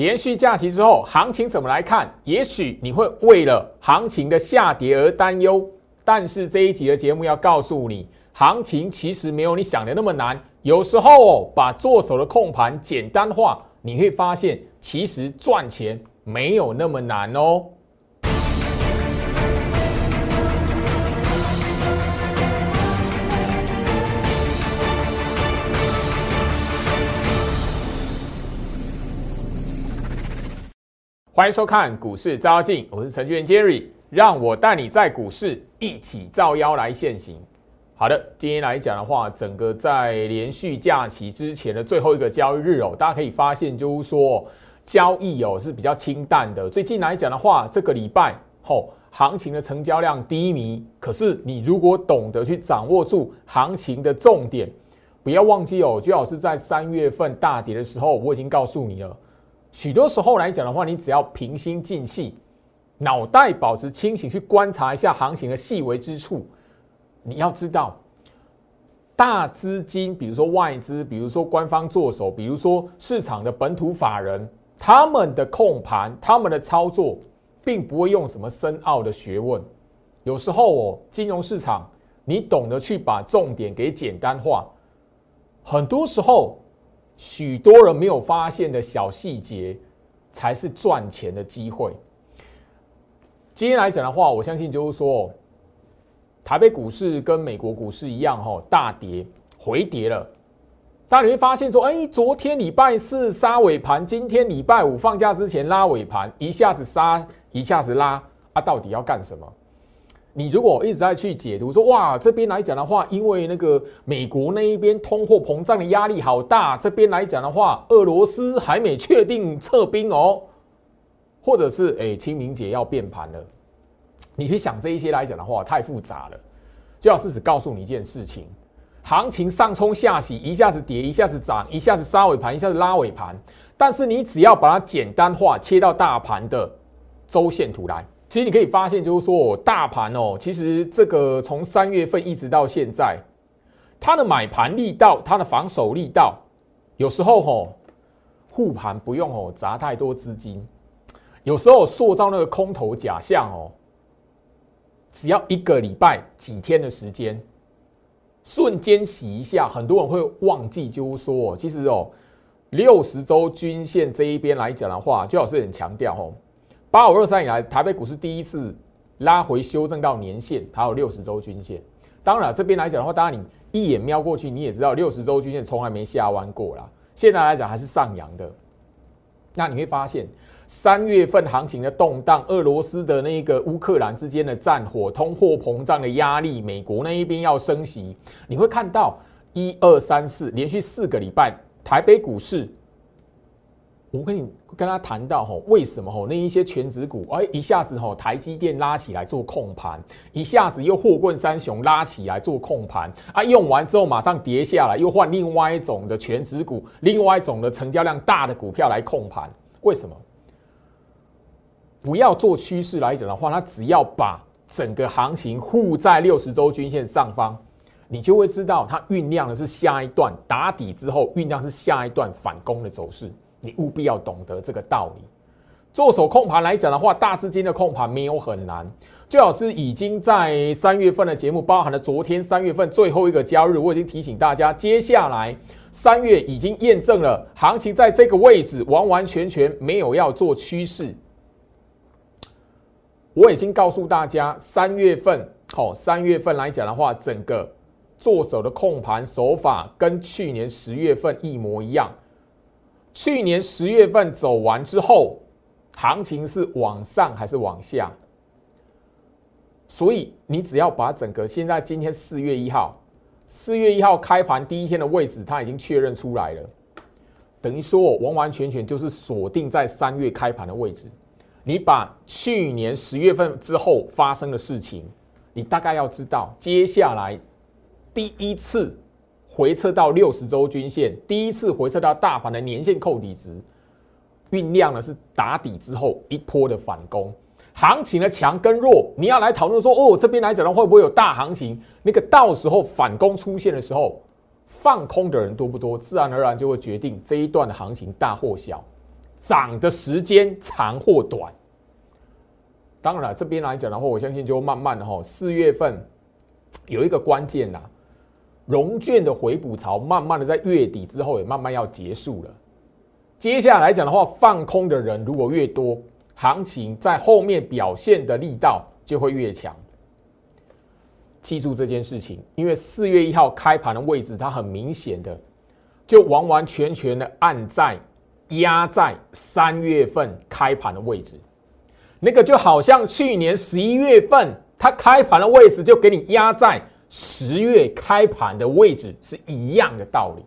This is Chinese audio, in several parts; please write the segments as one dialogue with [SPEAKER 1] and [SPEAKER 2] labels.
[SPEAKER 1] 连续假期之后，行情怎么来看？也许你会为了行情的下跌而担忧，但是这一集的节目要告诉你，行情其实没有你想的那么难。有时候，把做手的控盘简单化，你会发现其实赚钱没有那么难哦。欢迎收看股市招妖，我是程序员 Jerry，让我带你在股市一起照妖来现行。好的，今天来讲的话，整个在连续假期之前的最后一个交易日哦，大家可以发现，就是说交易哦是比较清淡的。最近来讲的话，这个礼拜后行情的成交量低迷，可是你如果懂得去掌握住行情的重点，不要忘记哦，最好是在三月份大跌的时候，我已经告诉你了。许多时候来讲的话，你只要平心静气，脑袋保持清醒，去观察一下行情的细微之处。你要知道，大资金，比如说外资，比如说官方做手，比如说市场的本土法人，他们的控盘，他们的操作，并不会用什么深奥的学问。有时候哦，金融市场，你懂得去把重点给简单化，很多时候。许多人没有发现的小细节，才是赚钱的机会。今天来讲的话，我相信就是说，台北股市跟美国股市一样，哈，大跌回跌了。大家你会发现说，哎，昨天礼拜四杀尾盘，今天礼拜五放假之前拉尾盘，一下子杀，一下子拉，啊，到底要干什么？你如果一直在去解读说哇，这边来讲的话，因为那个美国那一边通货膨胀的压力好大，这边来讲的话，俄罗斯还没确定撤兵哦，或者是哎清明节要变盘了，你去想这一些来讲的话，太复杂了。就要是只告诉你一件事情：行情上冲下洗，一下子跌，一下子涨，一下子杀尾盘，一下子拉尾盘。但是你只要把它简单化，切到大盘的周线图来。其实你可以发现，就是说，大盘哦，其实这个从三月份一直到现在，它的买盘力道、它的防守力道，有时候吼护盘不用哦砸太多资金，有时候塑造那个空头假象哦，只要一个礼拜几天的时间，瞬间洗一下，很多人会忘记，就是说，其实哦，六十周均线这一边来讲的话，最好是很强调哦。八五二三以来，台北股市第一次拉回修正到年线，还有六十周均线。当然，这边来讲的话，当然你一眼瞄过去，你也知道六十周均线从来没下弯过啦。现在来讲还是上扬的。那你会发现，三月份行情的动荡，俄罗斯的那个乌克兰之间的战火，通货膨胀的压力，美国那一边要升息，你会看到一二三四连续四个礼拜，台北股市。我跟你跟他谈到吼，为什么吼那一些全指股哎一下子吼台积电拉起来做控盘，一下子又货棍三雄拉起来做控盘啊，用完之后马上跌下来，又换另外一种的全指股，另外一种的成交量大的股票来控盘，为什么？不要做趋势来讲的话，它只要把整个行情护在六十周均线上方，你就会知道它酝酿的是下一段打底之后酝酿是下一段反攻的走势。你务必要懂得这个道理。做手控盘来讲的话，大资金的控盘没有很难。最好是已经在三月份的节目，包含了昨天三月份最后一个交易日，我已经提醒大家，接下来三月已经验证了行情在这个位置完完全全没有要做趋势。我已经告诉大家，三月份好，三月份来讲的话，整个做手的控盘手法跟去年十月份一模一样。去年十月份走完之后，行情是往上还是往下？所以你只要把整个现在今天四月一号，四月一号开盘第一天的位置，它已经确认出来了，等于说我完完全全就是锁定在三月开盘的位置。你把去年十月份之后发生的事情，你大概要知道，接下来第一次。回撤到六十周均线，第一次回撤到大盘的年线扣底值，酝酿的是打底之后一波的反攻，行情的强跟弱，你要来讨论说，哦，这边来讲的话会不会有大行情？那个到时候反攻出现的时候，放空的人多不多，自然而然就会决定这一段的行情大或小。涨的时间长或短。当然了，这边来讲的话，我相信就慢慢的哈，四月份有一个关键呐，融券的回补潮，慢慢的在月底之后也慢慢要结束了。接下来讲的话，放空的人如果越多，行情在后面表现的力道就会越强。记住这件事情，因为四月一号开盘的位置，它很明显的就完完全全的按在压在三月份开盘的位置。那个就好像去年十一月份它开盘的位置，就给你压在十月开盘的位置是一样的道理。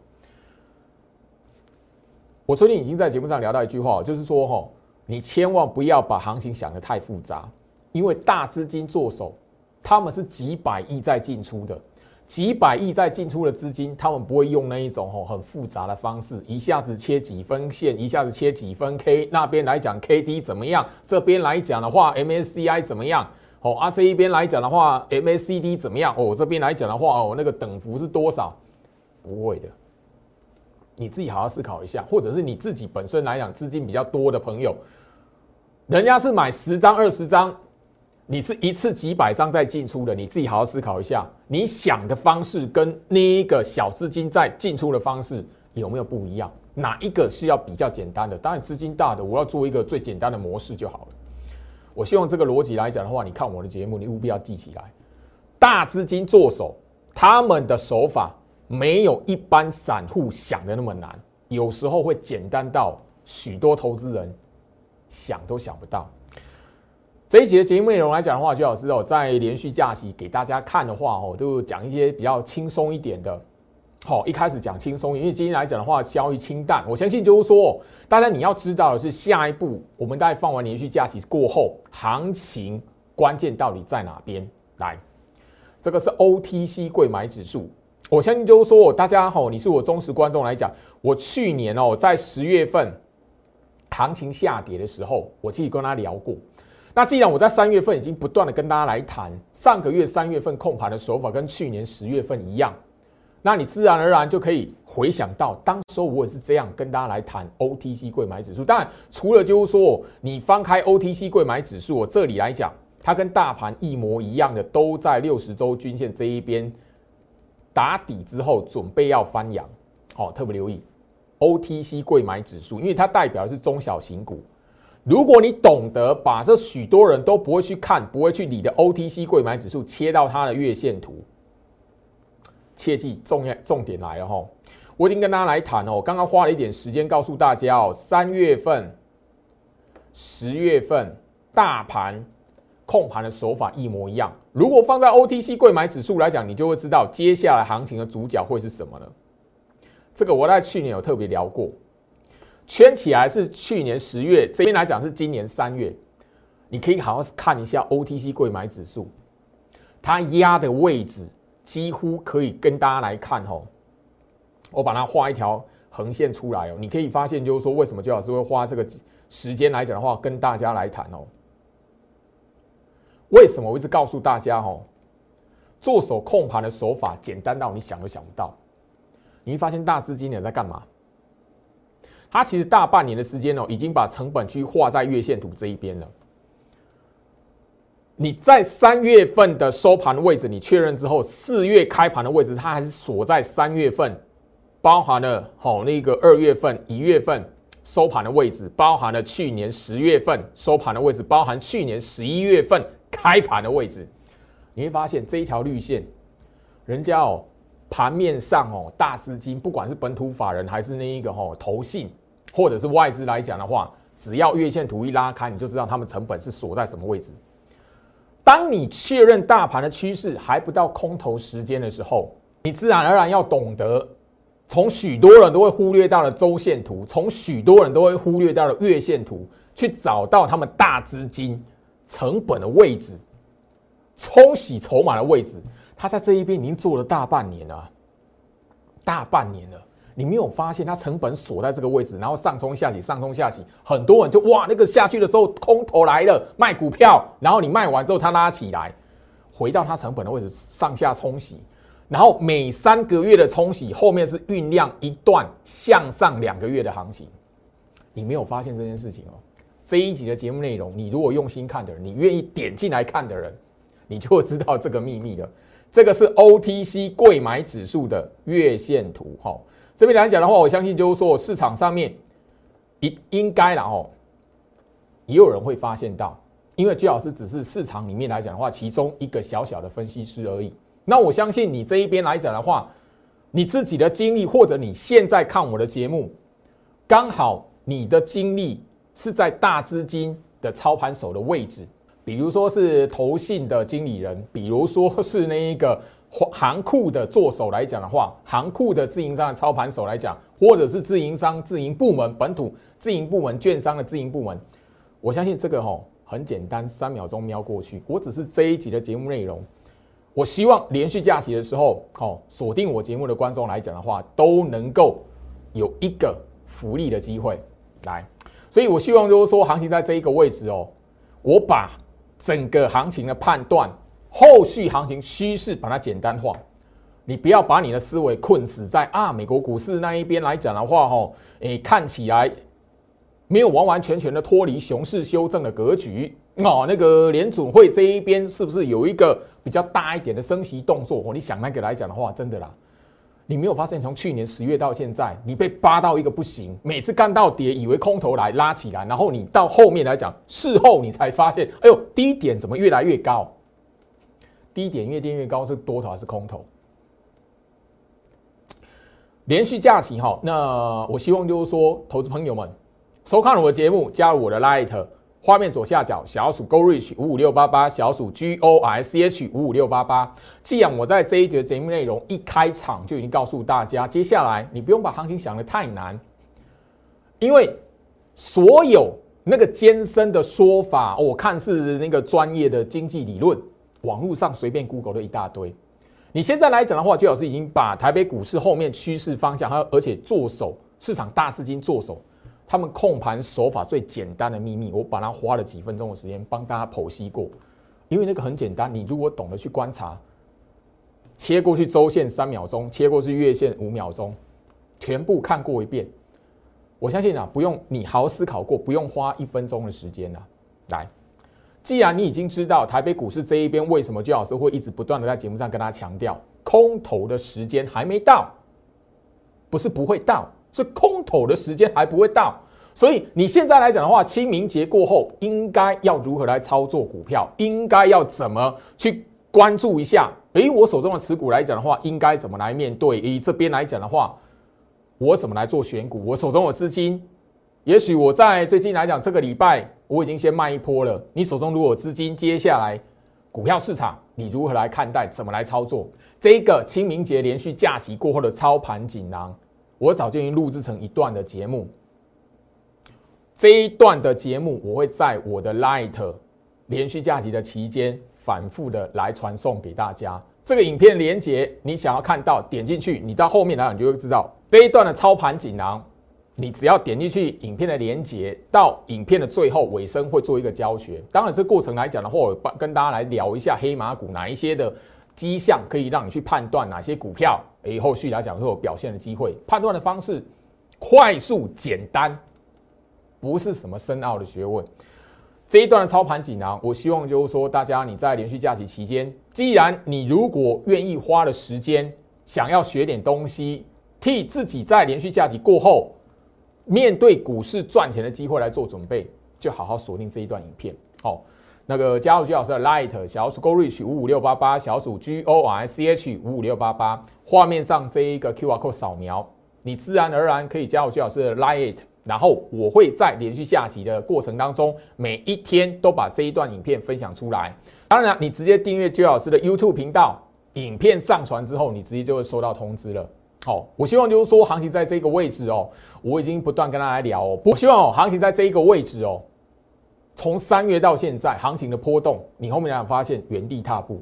[SPEAKER 1] 我昨天已经在节目上聊到一句话，就是说哈，你千万不要把行情想得太复杂，因为大资金做手，他们是几百亿在进出的。几百亿在进出的资金，他们不会用那一种吼很复杂的方式，一下子切几分线，一下子切几分 K，那边来讲 K D 怎么样？这边来讲的话 M S C I 怎么样？哦啊，这一边来讲的话，MACD 怎么样？哦，这边来讲的话哦，那个等幅是多少？不会的，你自己好好思考一下，或者是你自己本身来讲资金比较多的朋友，人家是买十张二十张。你是一次几百张在进出的，你自己好好思考一下，你想的方式跟那一个小资金在进出的方式有没有不一样？哪一个是要比较简单的？当然资金大的，我要做一个最简单的模式就好了。我希望这个逻辑来讲的话，你看我的节目，你务必要记起来。大资金做手，他们的手法没有一般散户想的那么难，有时候会简单到许多投资人想都想不到。这一集的节目内容来讲的话，徐老师哦，在连续假期给大家看的话哦，都讲一些比较轻松一点的。好，一开始讲轻松，因为今天来讲的话，交易清淡。我相信就是说，大家你要知道的是，下一步我们在放完连续假期过后，行情关键到底在哪边？来，这个是 OTC 贵买指数。我相信就是说，大家好，你是我忠实观众来讲，我去年哦，在十月份行情下跌的时候，我自己跟他聊过。那既然我在三月份已经不断的跟大家来谈，上个月三月份控盘的手法跟去年十月份一样，那你自然而然就可以回想到，当时候我也是这样跟大家来谈 OTC 贵买指数。当然，除了就是说你翻开 OTC 贵买指数，我这里来讲，它跟大盘一模一样的，都在六十周均线这一边打底之后，准备要翻阳。好，特别留意 OTC 贵买指数，因为它代表的是中小型股。如果你懂得把这许多人都不会去看、不会去理的 OTC 贵买指数切到它的月线图，切记重要重点来了哈！我已经跟大家来谈哦，刚刚花了一点时间告诉大家哦，三月份、十月份大盘控盘的手法一模一样。如果放在 OTC 贵买指数来讲，你就会知道接下来行情的主角会是什么了。这个我在去年有特别聊过。圈起来是去年十月，这边来讲是今年三月，你可以好好看一下 OTC 贵买指数，它压的位置几乎可以跟大家来看哦。我把它画一条横线出来哦，你可以发现就是说为什么周老师会花这个时间来讲的话，跟大家来谈哦。为什么我一直告诉大家哦，做手控盘的手法简单到你想都想不到，你会发现大资金也在干嘛？它其实大半年的时间哦，已经把成本区画在月线图这一边了。你在三月份的收盘位置，你确认之后，四月开盘的位置，它还是锁在三月份，包含了好那个二月份、一月份收盘的位置，包含了去年十月份收盘的位置，包含去年十一月份开盘的位置。你会发现这一条绿线，人家哦盘面上哦大资金，不管是本土法人还是那一个哦投信。或者是外资来讲的话，只要月线图一拉开，你就知道他们成本是锁在什么位置。当你确认大盘的趋势还不到空头时间的时候，你自然而然要懂得从许多人都会忽略到了周线图，从许多人都会忽略到了月线图，去找到他们大资金成本的位置、冲洗筹码的位置。他在这一边已经做了大半年了，大半年了。你没有发现它成本锁在这个位置，然后上冲下起，上冲下起，很多人就哇，那个下去的时候空头来了，卖股票，然后你卖完之后它拉起来，回到它成本的位置上下冲洗，然后每三个月的冲洗后面是酝酿一段向上两个月的行情，你没有发现这件事情哦。这一集的节目内容，你如果用心看的人，你愿意点进来看的人，你就会知道这个秘密了。这个是 OTC 贵买指数的月线图，哈，这边来讲的话，我相信就是说市场上面应应该然后也有人会发现到，因为居老师只是市场里面来讲的话，其中一个小小的分析师而已。那我相信你这一边来讲的话，你自己的经历或者你现在看我的节目，刚好你的经历是在大资金的操盘手的位置。比如说是投信的经理人，比如说是那一个行库的做手来讲的话，行库的自营商的操盘手来讲，或者是自营商自营部门本土自营部门券商的自营部门，我相信这个吼很简单，三秒钟瞄过去。我只是这一集的节目内容，我希望连续假期的时候，哦锁定我节目的观众来讲的话，都能够有一个福利的机会来。所以我希望就是说，行情在这一个位置哦，我把。整个行情的判断，后续行情趋势把它简单化，你不要把你的思维困死在啊美国股市那一边来讲的话，吼，诶看起来没有完完全全的脱离熊市修正的格局哦。那个联准会这一边是不是有一个比较大一点的升息动作？哦，你想那个来讲的话，真的啦。你没有发现，从去年十月到现在，你被扒到一个不行，每次干到跌，以为空头来拉起来，然后你到后面来讲，事后你才发现，哎呦，低点怎么越来越高？低点越跌越高，是多头还是空头？连续假期哈，那我希望就是说，投资朋友们收看了我的节目，加入我的 Light。画面左下角小鼠 Go Reach 五五六八八小鼠 G O R C H 五五六八八。既然我在这一节节目内容一开场就已经告诉大家，接下来你不用把行情想得太难，因为所有那个艰深的说法，我看是那个专业的经济理论，网络上随便 Google 的一大堆。你现在来讲的话，最老师已经把台北股市后面趋势方向，还有而且做手市场大资金做手。他们控盘手法最简单的秘密，我把它花了几分钟的时间帮大家剖析过。因为那个很简单，你如果懂得去观察，切过去周线三秒钟，切过去月线五秒钟，全部看过一遍，我相信啊，不用你好好思考过，不用花一分钟的时间啊。来，既然你已经知道台北股市这一边为什么居老师会一直不断的在节目上跟大家强调，空头的时间还没到，不是不会到。是空头的时间还不会到，所以你现在来讲的话，清明节过后应该要如何来操作股票？应该要怎么去关注一下？诶，我手中的持股来讲的话，应该怎么来面对？以这边来讲的话，我怎么来做选股？我手中的资金，也许我在最近来讲，这个礼拜我已经先卖一波了。你手中如果有资金，接下来股票市场你如何来看待？怎么来操作？这个清明节连续假期过后的操盘锦囊。我早就已经录制成一段的节目，这一段的节目我会在我的 Light 连续假期的期间反复的来传送给大家。这个影片连接你想要看到，点进去，你到后面来你就会知道这一段的操盘锦囊。你只要点进去影片的连接，到影片的最后尾声会做一个教学。当然，这过程来讲的话，我跟大家来聊一下黑马股哪一些的。迹象可以让你去判断哪些股票，诶，后续来讲会有表现的机会。判断的方式快速简单，不是什么深奥的学问。这一段的操盘锦囊，我希望就是说，大家你在连续假期期间，既然你如果愿意花了时间，想要学点东西，替自己在连续假期过后面对股市赚钱的机会来做准备，就好好锁定这一段影片，好。那个加入居老师的 Light 小鼠 Go Reach 五五六八八小鼠 G O R C H 五五六八八，画面上这一个 QR code 扫描，你自然而然可以加入居老师的 Light，然后我会在连续下棋的过程当中，每一天都把这一段影片分享出来。当然，你直接订阅居老师的 YouTube 频道，影片上传之后，你直接就会收到通知了。好，我希望就是说，行情在这个位置哦，我已经不断跟大家聊哦，我希望哦，行情在这一个位置哦。从三月到现在，行情的波动，你后面来发现原地踏步。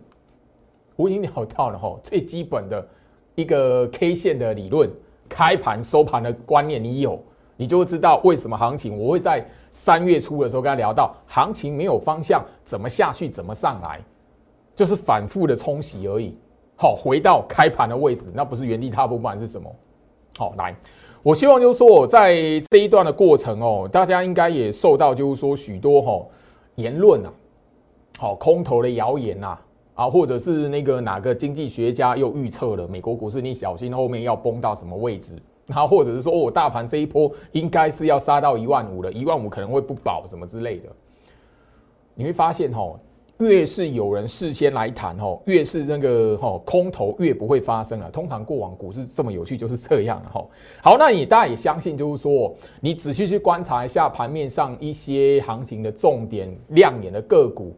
[SPEAKER 1] 我已经聊到了哈，最基本的一个 K 线的理论，开盘收盘的观念，你有，你就会知道为什么行情。我会在三月初的时候跟他聊到，行情没有方向，怎么下去，怎么上来，就是反复的冲洗而已。好，回到开盘的位置，那不是原地踏步，不管是什么？好，来，我希望就是说，在这一段的过程哦，大家应该也受到就是说许多哈言论啊，好空头的谣言呐，啊，或者是那个哪个经济学家又预测了美国股市，你小心后面要崩到什么位置，然后或者是说哦，大盘这一波应该是要杀到一万五了，一万五可能会不保什么之类的，你会发现哈。越是有人事先来谈吼，越是那个吼空头越不会发生了。通常过往股市这么有趣就是这样吼。好，那你大家也相信，就是说你仔细去观察一下盘面上一些行情的重点亮眼的个股。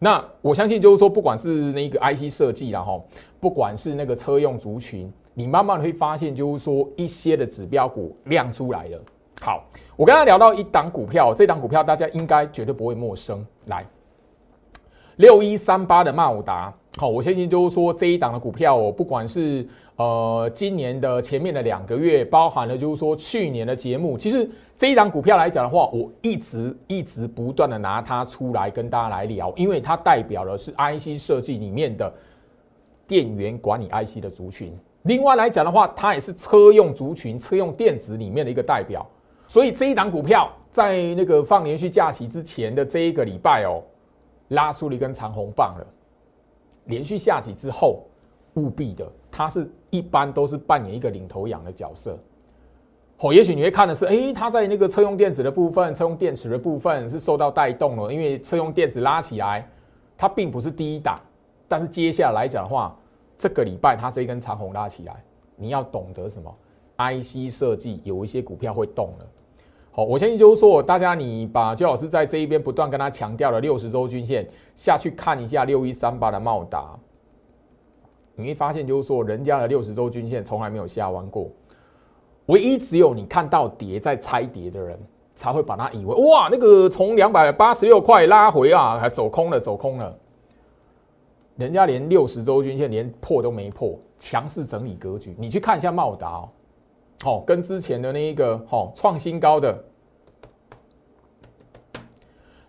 [SPEAKER 1] 那我相信就是说，不管是那个 IC 设计啦吼，不管是那个车用族群，你慢慢的会发现，就是说一些的指标股亮出来了。好，我刚才聊到一档股票，这档股票大家应该绝对不会陌生。来。六一三八的茂达，好，我相信就是说这一档的股票，我不管是呃今年的前面的两个月，包含了就是说去年的节目，其实这一档股票来讲的话，我一直一直不断的拿它出来跟大家来聊，因为它代表的是 IC 设计里面的电源管理 IC 的族群。另外来讲的话，它也是车用族群、车用电子里面的一个代表。所以这一档股票在那个放连续假期之前的这一个礼拜哦。拉出了一根长红棒了，连续下击之后，务必的，它是一般都是扮演一个领头羊的角色。哦，也许你会看的是，哎，它在那个车用电子的部分，车用电池的部分是受到带动了，因为车用电子拉起来，它并不是第一档，但是接下来讲的话，这个礼拜它这一根长红拉起来，你要懂得什么？IC 设计有一些股票会动了。好，我相信就是说，大家你把周老师在这一边不断跟他强调的六十周均线下去看一下六一三八的茂达，你会发现就是说，人家的六十周均线从来没有下弯过，唯一只有你看到跌在猜跌的人才会把它以为哇，那个从两百八十六块拉回啊，还走空了，走空了，人家连六十周均线连破都没破，强势整理格局，你去看一下茂达。好，跟之前的那一个好创新高的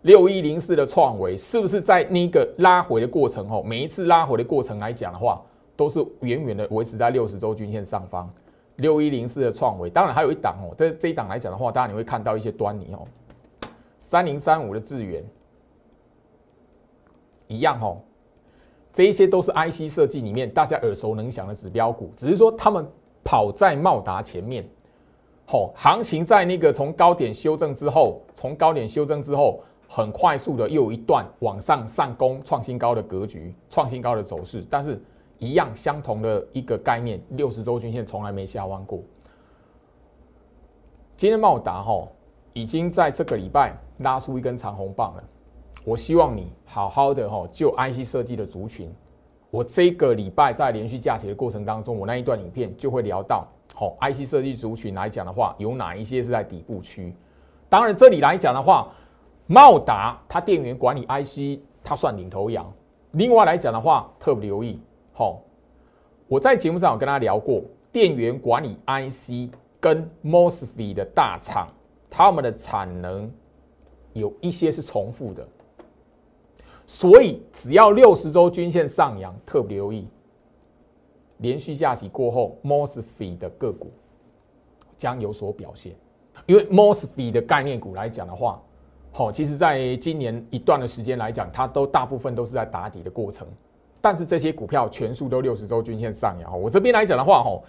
[SPEAKER 1] 六一零四的创维，是不是在那个拉回的过程？哦，每一次拉回的过程来讲的话，都是远远的维持在六十周均线上方。六一零四的创维，当然还有一档哦，这这一档来讲的话，当然你会看到一些端倪哦。三零三五的智源一样哦，这一些都是 IC 设计里面大家耳熟能详的指标股，只是说他们。跑在茂达前面，好，行情在那个从高点修正之后，从高点修正之后，很快速的又一段往上上攻创新高的格局，创新高的走势，但是一样相同的一个概念，六十周均线从来没下弯过。今天茂达哈已经在这个礼拜拉出一根长红棒了，我希望你好好的哈就 IC 设计的族群。我这个礼拜在连续假期的过程当中，我那一段影片就会聊到，好，IC 设计族群来讲的话，有哪一些是在底部区？当然，这里来讲的话，茂达它电源管理 IC 它算领头羊。另外来讲的话，特别留意，好，我在节目上有跟大家聊过，电源管理 IC 跟 MOSFET 的大厂，他们的产能有一些是重复的。所以，只要六十周均线上扬，特别留意，连续下起过后，Mosfet 的个股将有所表现。因为 Mosfet 的概念股来讲的话，好，其实在今年一段的时间来讲，它都大部分都是在打底的过程。但是这些股票全数都六十周均线上扬。我这边来讲的话，哈。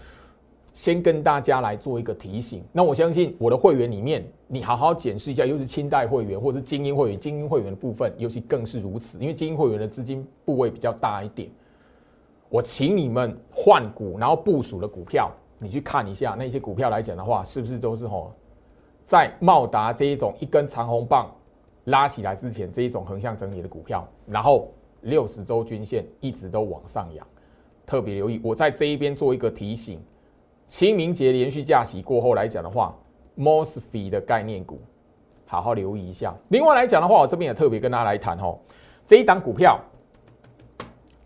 [SPEAKER 1] 先跟大家来做一个提醒，那我相信我的会员里面，你好好检视一下，尤其是清代会员或者是精英会员，精英会员的部分，尤其更是如此，因为精英会员的资金部位比较大一点。我请你们换股，然后部署的股票，你去看一下那些股票来讲的话，是不是都是吼，在茂达这一种一根长红棒拉起来之前，这一种横向整理的股票，然后六十周均线一直都往上扬，特别留意，我在这一边做一个提醒。清明节连续假期过后来讲的话，Mosfet 的概念股，好好留意一下。另外来讲的话，我这边也特别跟大家来谈哦，这一档股票，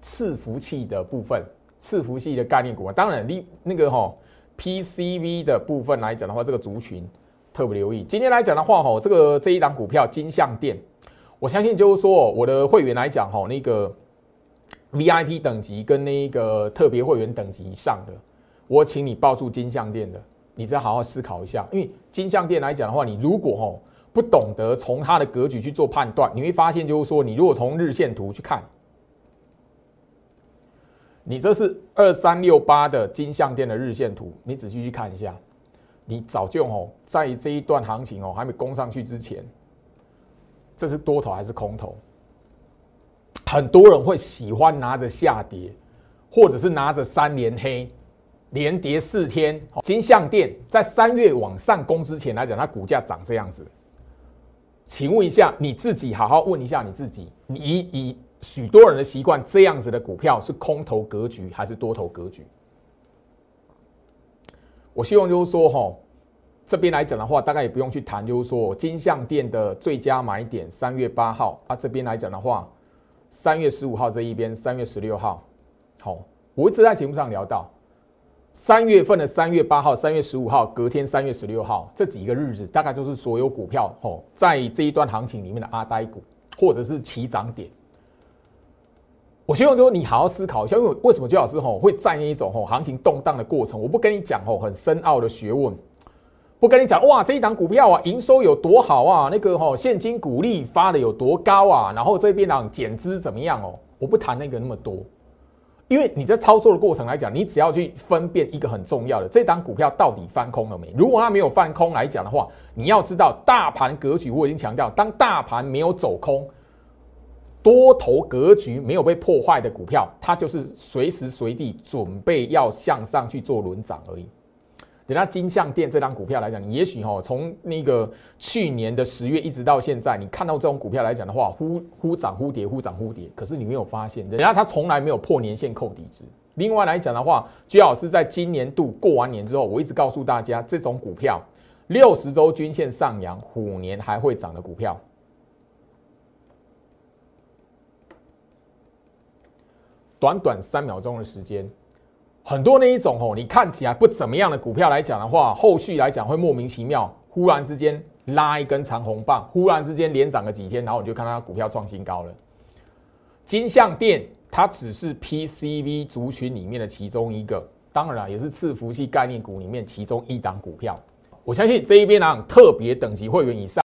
[SPEAKER 1] 伺服器的部分，伺服器的概念股啊，当然你那个哈 PCV 的部分来讲的话，这个族群特别留意。今天来讲的话，哈，这个这一档股票金相店，我相信就是说我的会员来讲，哈，那个 VIP 等级跟那个特别会员等级以上的。我请你抱住金项店的，你再好好思考一下。因为金相店来讲的话，你如果吼不懂得从它的格局去做判断，你会发现就是说，你如果从日线图去看，你这是二三六八的金相店的日线图，你仔细去看一下，你早就吼在这一段行情哦还没攻上去之前，这是多头还是空头？很多人会喜欢拿着下跌，或者是拿着三连黑，连跌四天。金相店在三月往上攻之前来讲，它股价涨这样子。请问一下你自己，好好问一下你自己，你以许多人的习惯，这样子的股票是空头格局还是多头格局？我希望就是说，哈，这边来讲的话，大概也不用去谈，就是说金相店的最佳买点，三月八号啊，这边来讲的话。三月十五号这一边，三月十六号，好，我一直在节目上聊到三月份的三月八号、三月十五号，隔天三月十六号这几个日子，大概就是所有股票哦，在这一段行情里面的阿呆股，或者是起涨点。我希望说你好好思考一下，因为为什么周老师吼会在那一种吼行情动荡的过程，我不跟你讲吼很深奥的学问。不跟你讲哇，这一档股票啊，营收有多好啊，那个吼现金股利发的有多高啊，然后这边呢减资怎么样哦？我不谈那个那么多，因为你在操作的过程来讲，你只要去分辨一个很重要的，这档股票到底翻空了没？如果它没有翻空来讲的话，你要知道大盘格局，我已经强调，当大盘没有走空，多头格局没有被破坏的股票，它就是随时随地准备要向上去做轮涨而已。等下金相店这张股票来讲，你也许哈从那个去年的十月一直到现在，你看到这种股票来讲的话，忽忽涨忽跌，忽涨忽跌。可是你没有发现，人家它从来没有破年线扣底值。另外来讲的话，居老师在今年度过完年之后，我一直告诉大家，这种股票六十周均线上扬，虎年还会涨的股票。短短三秒钟的时间。很多那一种哦，你看起来不怎么样的股票来讲的话，后续来讲会莫名其妙，忽然之间拉一根长红棒，忽然之间连涨个几天，然后你就看它股票创新高了。金相店它只是 PCV 族群里面的其中一个，当然也是伺服器概念股里面其中一档股票。我相信这一边呢，特别等级会员以上。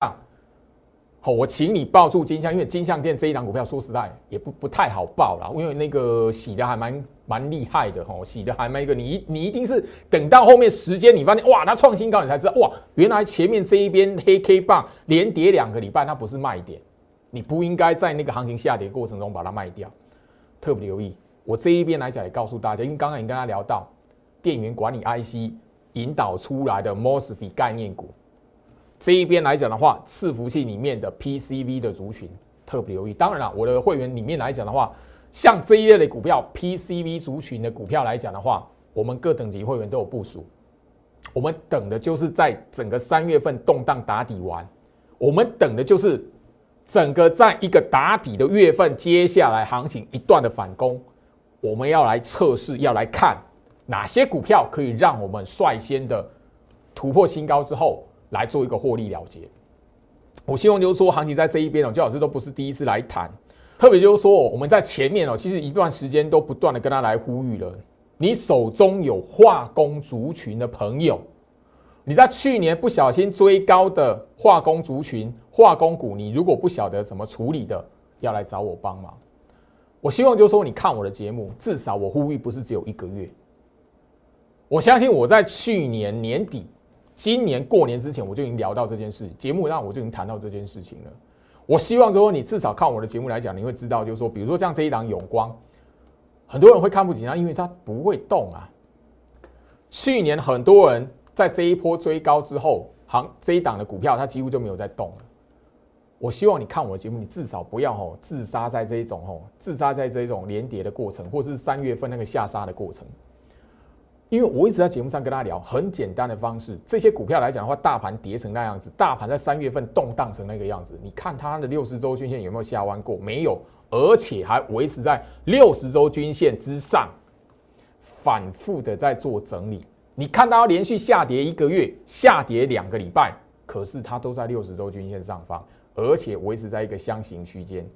[SPEAKER 1] 我请你报住金相，因为金相店这一档股票，说实在也不不太好报了，因为那个洗的还蛮蛮厉害的，吼，洗的还蛮一个，你你一定是等到后面时间，你发现哇，它创新高，你才知道哇，原来前面这一边黑 K 棒连跌两个礼拜，它不是卖点，你不应该在那个行情下跌过程中把它卖掉，特别留意。我这一边来讲也告诉大家，因为刚刚已经跟他聊到电源管理 IC 引导出来的 MOSFET 概念股。这一边来讲的话，伺服器里面的 PCV 的族群特别留意。当然了，我的会员里面来讲的话，像这一类的股票，PCV 族群的股票来讲的话，我们各等级会员都有部署。我们等的就是在整个三月份动荡打底完，我们等的就是整个在一个打底的月份，接下来行情一段的反攻，我们要来测试，要来看哪些股票可以让我们率先的突破新高之后。来做一个获利了结。我希望就是说，行情在这一边哦，周老师都不是第一次来谈。特别就是说，我们在前面哦，其实一段时间都不断的跟他来呼吁了。你手中有化工族群的朋友，你在去年不小心追高的化工族群、化工股，你如果不晓得怎么处理的，要来找我帮忙。我希望就是说，你看我的节目，至少我呼吁不是只有一个月。我相信我在去年年底。今年过年之前，我就已经聊到这件事，节目上我就已经谈到这件事情了。我希望说，你至少看我的节目来讲，你会知道，就是说，比如说像这一档永光，很多人会看不起它，因为它不会动啊。去年很多人在这一波追高之后，行这一档的股票，它几乎就没有再动了。我希望你看我的节目，你至少不要吼自杀在这一种吼自杀在这一种连跌的过程，或是三月份那个下杀的过程。因为我一直在节目上跟大家聊很简单的方式，这些股票来讲的话，大盘跌成那样子，大盘在三月份动荡成那个样子，你看它的六十周均线有没有下弯过？没有，而且还维持在六十周均线之上，反复的在做整理。你看它连续下跌一个月，下跌两个礼拜，可是它都在六十周均线上方，而且维持在一个箱型区间。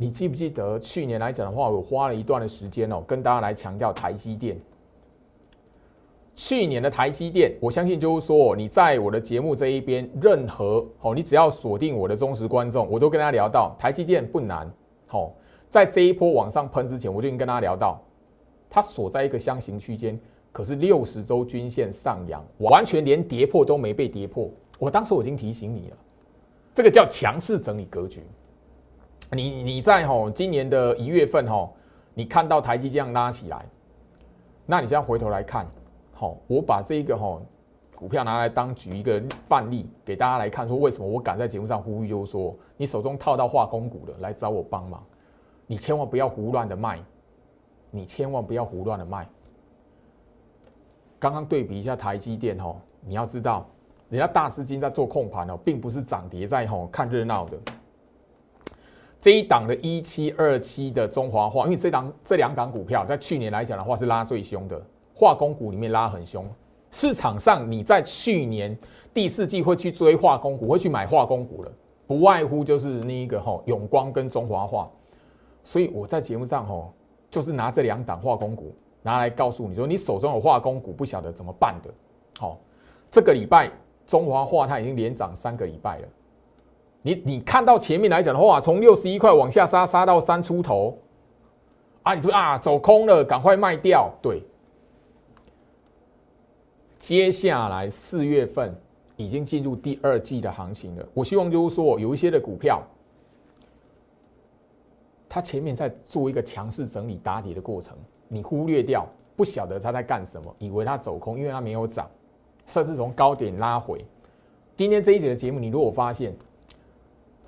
[SPEAKER 1] 你记不记得去年来讲的话，我花了一段的时间哦，跟大家来强调台积电。去年的台积电，我相信就是说，你在我的节目这一边，任何好，你只要锁定我的忠实观众，我都跟大家聊到台积电不难。好，在这一波往上喷之前，我就已经跟大家聊到，它锁在一个箱型区间，可是六十周均线上扬，完全连跌破都没被跌破。我当时我已经提醒你了，这个叫强势整理格局。你你在吼今年的一月份吼，你看到台积这样拉起来，那你现在回头来看，好，我把这一个吼股票拿来当举一个范例给大家来看，说为什么我敢在节目上呼吁，就是说你手中套到化工股的来找我帮忙，你千万不要胡乱的卖，你千万不要胡乱的卖。刚刚对比一下台积电吼，你要知道，人家大资金在做控盘哦，并不是涨跌在吼看热闹的。这一档的一七二七的中华化，因为这档这两档股票在去年来讲的话是拉最凶的，化工股里面拉很凶。市场上你在去年第四季会去追化工股，会去买化工股了，不外乎就是那一个吼永光跟中华化。所以我在节目上吼，就是拿这两档化工股拿来告诉你说，你手中有化工股不晓得怎么办的。好，这个礼拜中华化它已经连涨三个礼拜了。你你看到前面来讲的话，从六十一块往下杀，杀到三出头，啊，你说啊走空了，赶快卖掉。对，接下来四月份已经进入第二季的行情了。我希望就是说，有一些的股票，它前面在做一个强势整理打底的过程，你忽略掉，不晓得它在干什么，以为它走空，因为它没有涨，甚至从高点拉回。今天这一节的节目，你如果发现。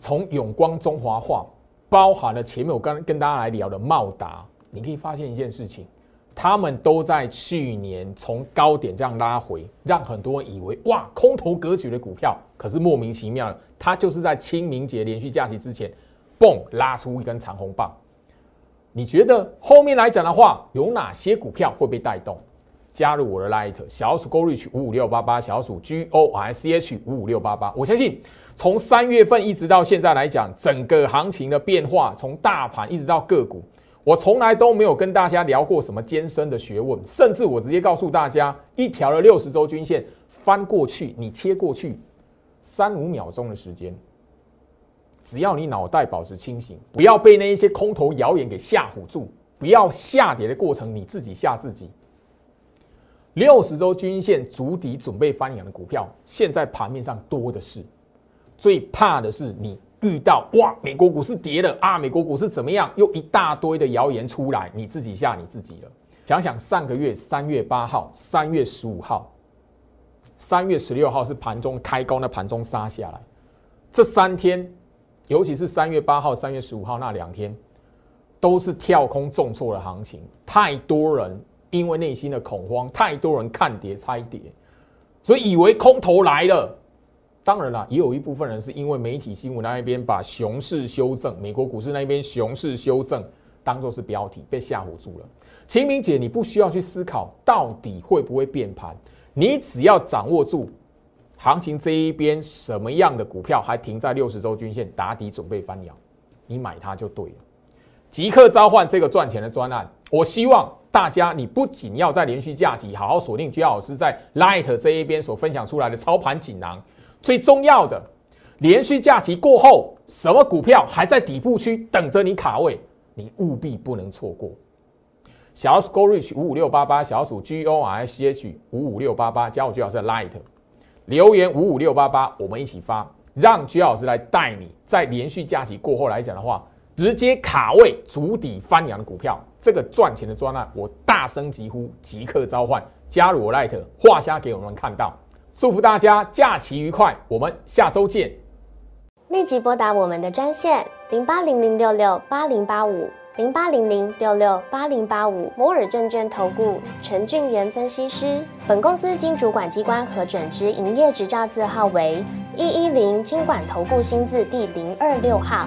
[SPEAKER 1] 从永光中华化，包含了前面我刚跟大家来聊的茂达，你可以发现一件事情，他们都在去年从高点这样拉回，让很多人以为哇空头格局的股票，可是莫名其妙的，它就是在清明节连续假期之前，嘣拉出一根长红棒。你觉得后面来讲的话，有哪些股票会被带动？加入我的 Light 小鼠 Gorich 五五六八八，小鼠 G O R C H 五五六八八，我相信。从三月份一直到现在来讲，整个行情的变化，从大盘一直到个股，我从来都没有跟大家聊过什么艰深的学问，甚至我直接告诉大家，一条的六十周均线翻过去，你切过去三五秒钟的时间，只要你脑袋保持清醒，不要被那一些空头谣言给吓唬住，不要下跌的过程你自己吓自己。六十周均线足底准备翻扬的股票，现在盘面上多的是。最怕的是你遇到哇，美国股市跌了啊，美国股市怎么样？又一大堆的谣言出来，你自己吓你自己了。想想上个月三月八号、三月十五号、三月十六号是盘中开高，那盘中杀下来，这三天，尤其是三月八号、三月十五号那两天，都是跳空重挫的行情。太多人因为内心的恐慌，太多人看跌猜跌，所以以为空头来了。当然了，也有一部分人是因为媒体新闻那一边把熊市修正，美国股市那边熊市修正当做是标题，被吓唬住了。清明姐，你不需要去思考到底会不会变盘，你只要掌握住行情这一边什么样的股票还停在六十周均线打底准备翻扬，你买它就对了。即刻召唤这个赚钱的专案，我希望大家你不仅要在连续假期好好锁定居老师在 Light 这一边所分享出来的操盘锦囊。最重要的，连续假期过后，什么股票还在底部区等着你卡位，你务必不能错过。小鼠 Go Reach 五五六八八，小鼠 G O R C H 五五六八八，加我居老师的 Light，留言五五六八八，我们一起发，让居老师来带你，在连续假期过后来讲的话，直接卡位足底翻扬的股票，这个赚钱的专案，我大声疾呼，即刻召唤，加入我 Light，画虾给我们看到。祝福大家假期愉快，我们下周见。
[SPEAKER 2] 立即拨打我们的专线零八零零六六八零八五零八零零六六八零八五摩尔证券投顾陈俊言分析师。本公司经主管机关核准之营业执照字号为一一零金管投顾新字第零二六号。